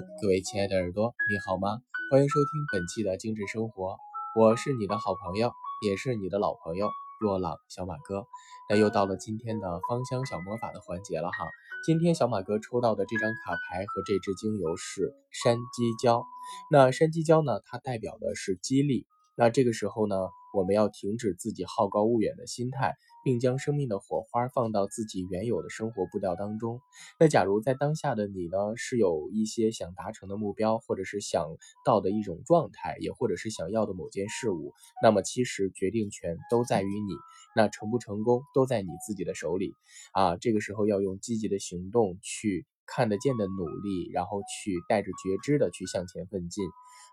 各位亲爱的耳朵，你好吗？欢迎收听本期的精致生活，我是你的好朋友，也是你的老朋友若朗小马哥。那又到了今天的芳香小魔法的环节了哈。今天小马哥抽到的这张卡牌和这支精油是山鸡椒。那山鸡椒呢，它代表的是激励。那这个时候呢，我们要停止自己好高骛远的心态。并将生命的火花放到自己原有的生活步调当中。那假如在当下的你呢，是有一些想达成的目标，或者是想到的一种状态，也或者是想要的某件事物，那么其实决定权都在于你。那成不成功都在你自己的手里啊！这个时候要用积极的行动去看得见的努力，然后去带着觉知的去向前奋进，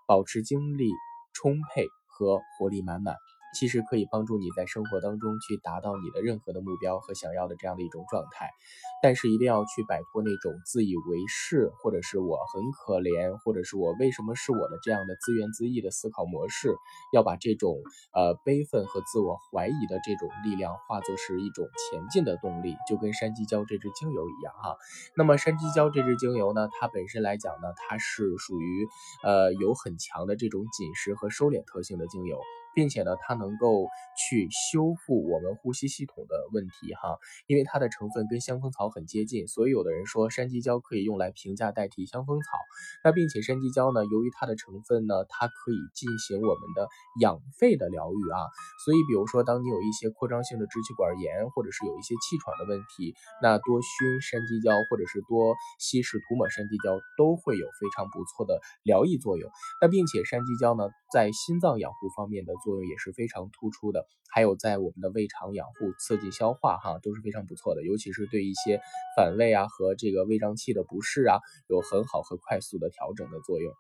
保持精力充沛和活力满满。其实可以帮助你在生活当中去达到你的任何的目标和想要的这样的一种状态，但是一定要去摆脱那种自以为是，或者是我很可怜，或者是我为什么是我的这样的自怨自艾的思考模式，要把这种呃悲愤和自我怀疑的这种力量化作是一种前进的动力，就跟山鸡椒这支精油一样哈。那么山鸡椒这支精油呢，它本身来讲呢，它是属于呃有很强的这种紧实和收敛特性的精油。并且呢，它能够去修复我们呼吸系统的问题哈，因为它的成分跟香蜂草很接近，所以有的人说山鸡椒可以用来平价代替香蜂草。那并且山鸡椒呢，由于它的成分呢，它可以进行我们的养肺的疗愈啊，所以比如说当你有一些扩张性的支气管炎，或者是有一些气喘的问题，那多熏山鸡椒或者是多稀释涂抹山鸡椒都会有非常不错的疗愈作用。那并且山鸡椒呢，在心脏养护方面的。作用也是非常突出的，还有在我们的胃肠养护、刺激消化，哈都是非常不错的。尤其是对一些反胃啊和这个胃胀气的不适啊，有很好和快速的调整的作用，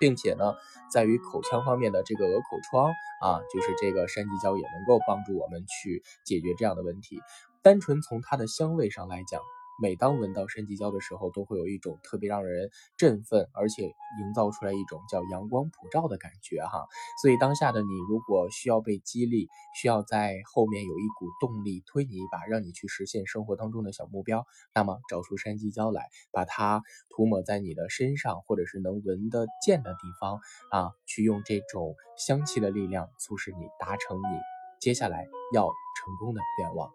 并且呢，在于口腔方面的这个鹅口疮啊，就是这个山鸡椒也能够帮助我们去解决这样的问题。单纯从它的香味上来讲。每当闻到山鸡椒的时候，都会有一种特别让人振奋，而且营造出来一种叫阳光普照的感觉哈。所以当下的你，如果需要被激励，需要在后面有一股动力推你一把，让你去实现生活当中的小目标，那么找出山鸡椒来，把它涂抹在你的身上，或者是能闻得见的地方啊，去用这种香气的力量，促使你达成你接下来要成功的愿望。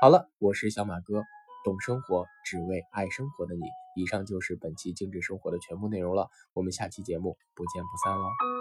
好了，我是小马哥。懂生活，只为爱生活的你。以上就是本期精致生活的全部内容了，我们下期节目不见不散喽。